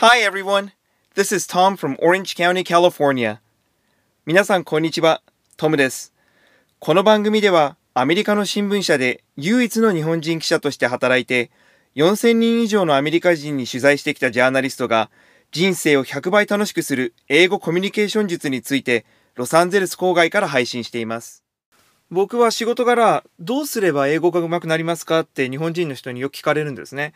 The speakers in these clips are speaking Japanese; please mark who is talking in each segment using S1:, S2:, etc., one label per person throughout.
S1: Hi everyone. This is Tom from Orange County, California. 皆さんこんにちは。トムです。この番組ではアメリカの新聞社で唯一の日本人記者として働いて4000人以上のアメリカ人に取材してきたジャーナリストが人生を100倍楽しくする英語コミュニケーション術についてロサンゼルス郊外から配信しています。僕は仕事柄どうすれば英語が上手くなりますかって日本人の人によく聞かれるんですね。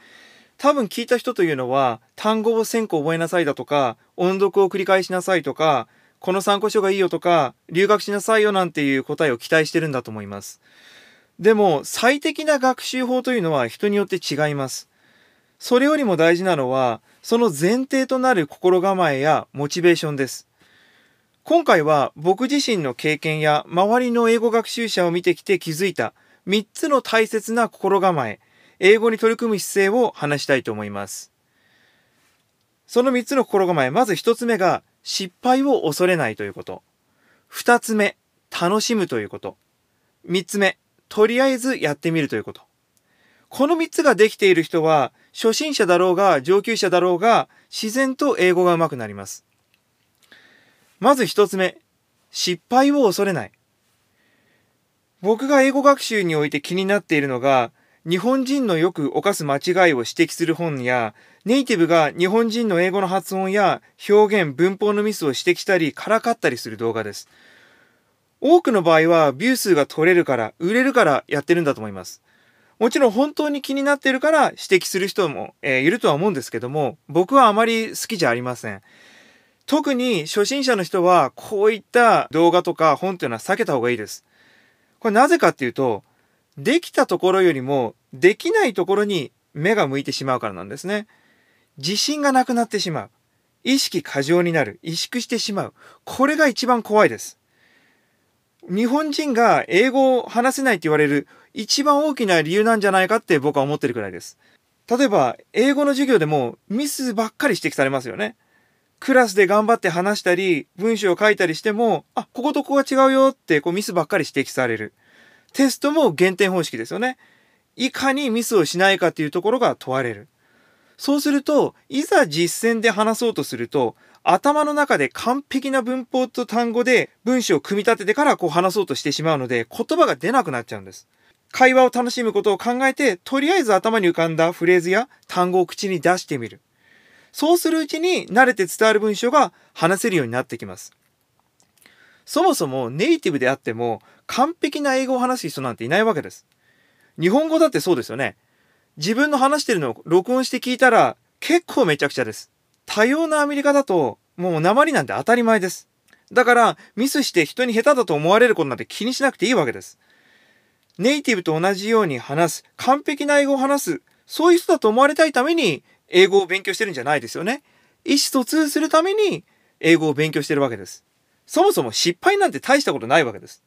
S1: 多分聞いた人というのは単語を1000個覚えなさいだとか音読を繰り返しなさいとかこの参考書がいいよとか留学しなさいよなんていう答えを期待してるんだと思います。でも最適な学習法というのは人によって違います。それよりも大事なのはその前提となる心構えやモチベーションです。今回は僕自身の経験や周りの英語学習者を見てきて気づいた3つの大切な心構え、英語に取り組む姿勢を話したいと思います。その3つの心構え、まず1つ目が失敗を恐れないということ。2つ目、楽しむということ。3つ目、とりあえずやってみるということ。この3つができている人は、初心者だろうが上級者だろうが、自然と英語が上手くなります。まず1つ目、失敗を恐れない。僕が英語学習において気になっているのが、日本人のよく犯す間違いを指摘する本や、ネイティブが日本人の英語の発音や表現、文法のミスを指摘したり、からかったりする動画です。多くの場合はビュー数が取れるから、売れるからやってるんだと思います。もちろん本当に気になっているから指摘する人も、えーいるとは思うんですけども、僕はあまり好きじゃありません。特に初心者の人はこういった動画とか本というのは避けた方がいいです。これなぜかっていうと、できたところよりもできないところに目が向いてしまうからなんですね。自信がなくなってしまう。意識過剰になる。萎縮してしまう。これが一番怖いです。日本人が英語を話せないって言われる一番大きな理由なんじゃないかって僕は思ってるくらいです。例えば、英語の授業でもミスばっかり指摘されますよね。クラスで頑張って話したり、文章を書いたりしても、あ、こことここが違うよってこうミスばっかり指摘される。テストも減点方式ですよね。いかにミスをしないかっていうところが問われる。そうすると、いざ実践で話そうとすると、頭の中で完璧な文法と単語で文章を組み立ててからこう話そうとしてしまうので、言葉が出なくなっちゃうんです。会話を楽しむことを考えて、とりあえず頭に浮かんだフレーズや単語を口に出してみる。そうするうちに慣れて伝わる文章が話せるようになってきます。そもそもネイティブであっても完璧な英語を話す人なんていないわけです。日本語だってそうですよね。自分の話してるのを録音して聞いたら結構めちゃくちゃです。多様なアメリカだともう鉛なんて当たり前です。だからミスして人に下手だと思われることなんて気にしなくていいわけです。ネイティブと同じように話す、完璧な英語を話す、そういう人だと思われたいために英語を勉強してるんじゃないですよね。意思疎通するために英語を勉強してるわけです。そもそも失敗なんて大したことないわけです。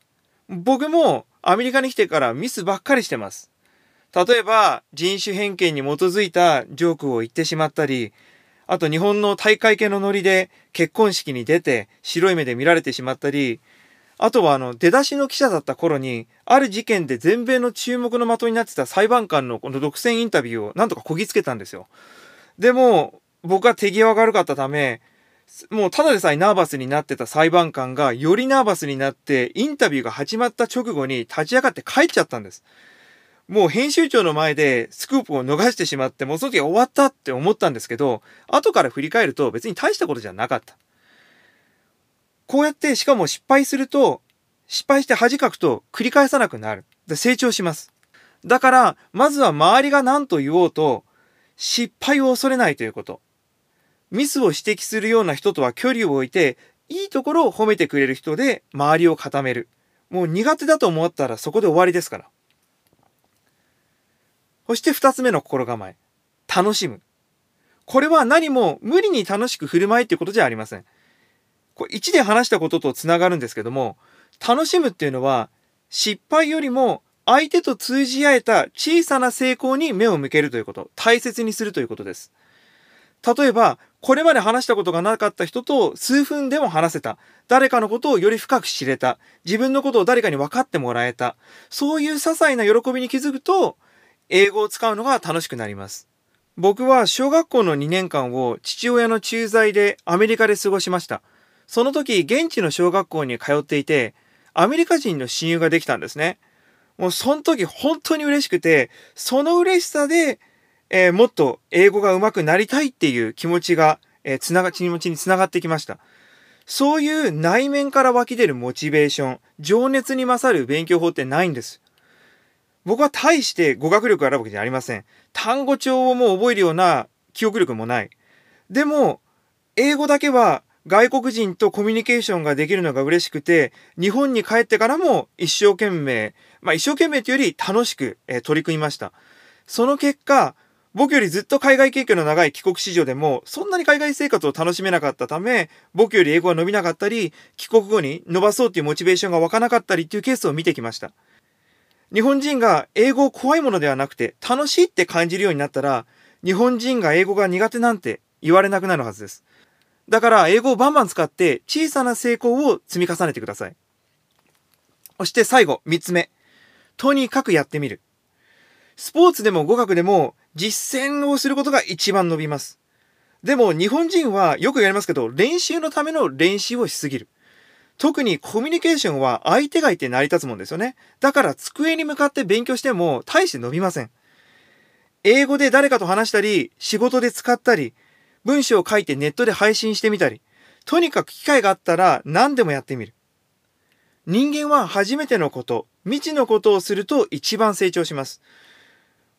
S1: 僕もアメリカに来てからミスばっかりしてます。例えば人種偏見に基づいたジョークを言ってしまったり、あと日本の大会系のノリで結婚式に出て白い目で見られてしまったり、あとはあの出だしの記者だった頃にある事件で全米の注目の的になってた裁判官のこの独占インタビューをなんとかこぎつけたんですよ。でも僕は手際が悪かったためもうただでさえナーバスになってた裁判官がよりナーバスになってインタビューが始まった直後に立ち上がって帰っちゃったんです。もう編集長の前でスクープを逃してしまってもうその時終わったって思ったんですけど後から振り返ると別に大したことじゃなかった。こうやってしかも失敗すると失敗して恥かくと繰り返さなくなる。で成長します。だからまずは周りが何と言おうと失敗を恐れないということ。ミスを指摘するような人とは距離を置いて、いいところを褒めてくれる人で周りを固める。もう苦手だと思ったらそこで終わりですから。そして二つ目の心構え。楽しむ。これは何も無理に楽しく振る舞いっていうことじゃありません。これ1で話したこととつながるんですけども、楽しむっていうのは失敗よりも相手と通じ合えた小さな成功に目を向けるということ、大切にするということです。例えば、これまで話したことがなかった人と数分でも話せた。誰かのことをより深く知れた。自分のことを誰かに分かってもらえた。そういう些細な喜びに気づくと、英語を使うのが楽しくなります。僕は小学校の2年間を父親の駐在でアメリカで過ごしました。その時、現地の小学校に通っていて、アメリカ人の親友ができたんですね。もうその時本当に嬉しくて、その嬉しさで、えー、もっと英語が上手くなりたいっていう気持ちが、えー、つなが、気持ちにつながってきました。そういう内面から湧き出るモチベーション、情熱に勝る勉強法ってないんです。僕は大して語学力があるわけじゃありません。単語帳をもう覚えるような記憶力もない。でも、英語だけは外国人とコミュニケーションができるのが嬉しくて、日本に帰ってからも一生懸命、まあ一生懸命というより楽しく、え取り組みました。その結果、僕よりずっと海外経験の長い帰国子女でも、そんなに海外生活を楽しめなかったため、僕より英語が伸びなかったり、帰国後に伸ばそうっていうモチベーションが湧かなかったりっていうケースを見てきました。日本人が英語を怖いものではなくて楽しいって感じるようになったら、日本人が英語が苦手なんて言われなくなるはずです。だから英語をバンバン使って小さな成功を積み重ねてください。そして最後、三つ目。とにかくやってみる。スポーツでも語学でも実践をすることが一番伸びます。でも日本人はよくやりますけど練習のための練習をしすぎる。特にコミュニケーションは相手がいて成り立つもんですよね。だから机に向かって勉強しても大して伸びません。英語で誰かと話したり、仕事で使ったり、文章を書いてネットで配信してみたり、とにかく機会があったら何でもやってみる。人間は初めてのこと、未知のことをすると一番成長します。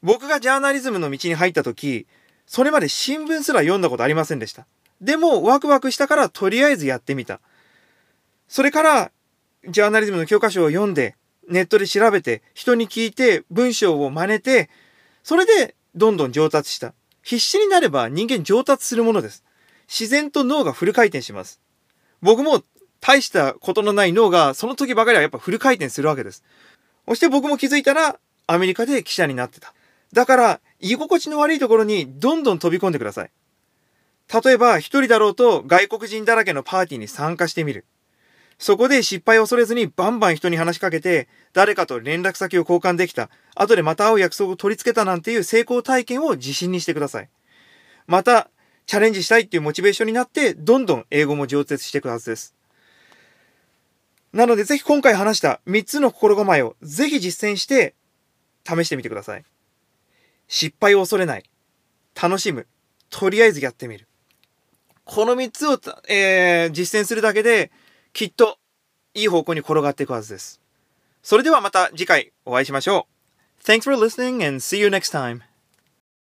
S1: 僕がジャーナリズムの道に入った時、それまで新聞すら読んだことありませんでした。でもワクワクしたからとりあえずやってみた。それから、ジャーナリズムの教科書を読んで、ネットで調べて、人に聞いて、文章を真似て、それでどんどん上達した。必死になれば人間上達するものです。自然と脳がフル回転します。僕も大したことのない脳がその時ばかりはやっぱフル回転するわけです。そして僕も気づいたらアメリカで記者になってた。だから居心地の悪いところにどんどん飛び込んでください。例えば一人だろうと外国人だらけのパーティーに参加してみる。そこで失敗を恐れずにバンバン人に話しかけて、誰かと連絡先を交換できた、後でまた会う約束を取り付けたなんていう成功体験を自信にしてください。また、チャレンジしたいっていうモチベーションになって、どんどん英語も上達していくはずです。なので、ぜひ今回話した3つの心構えをぜひ実践して、試してみてください。失敗を恐れない。楽しむ。とりあえずやってみる。この三つを、えー、実践するだけで、きっといい方向に転がっていくはずです。それではまた次回お会いしましょう。Thanks for listening and see you next time.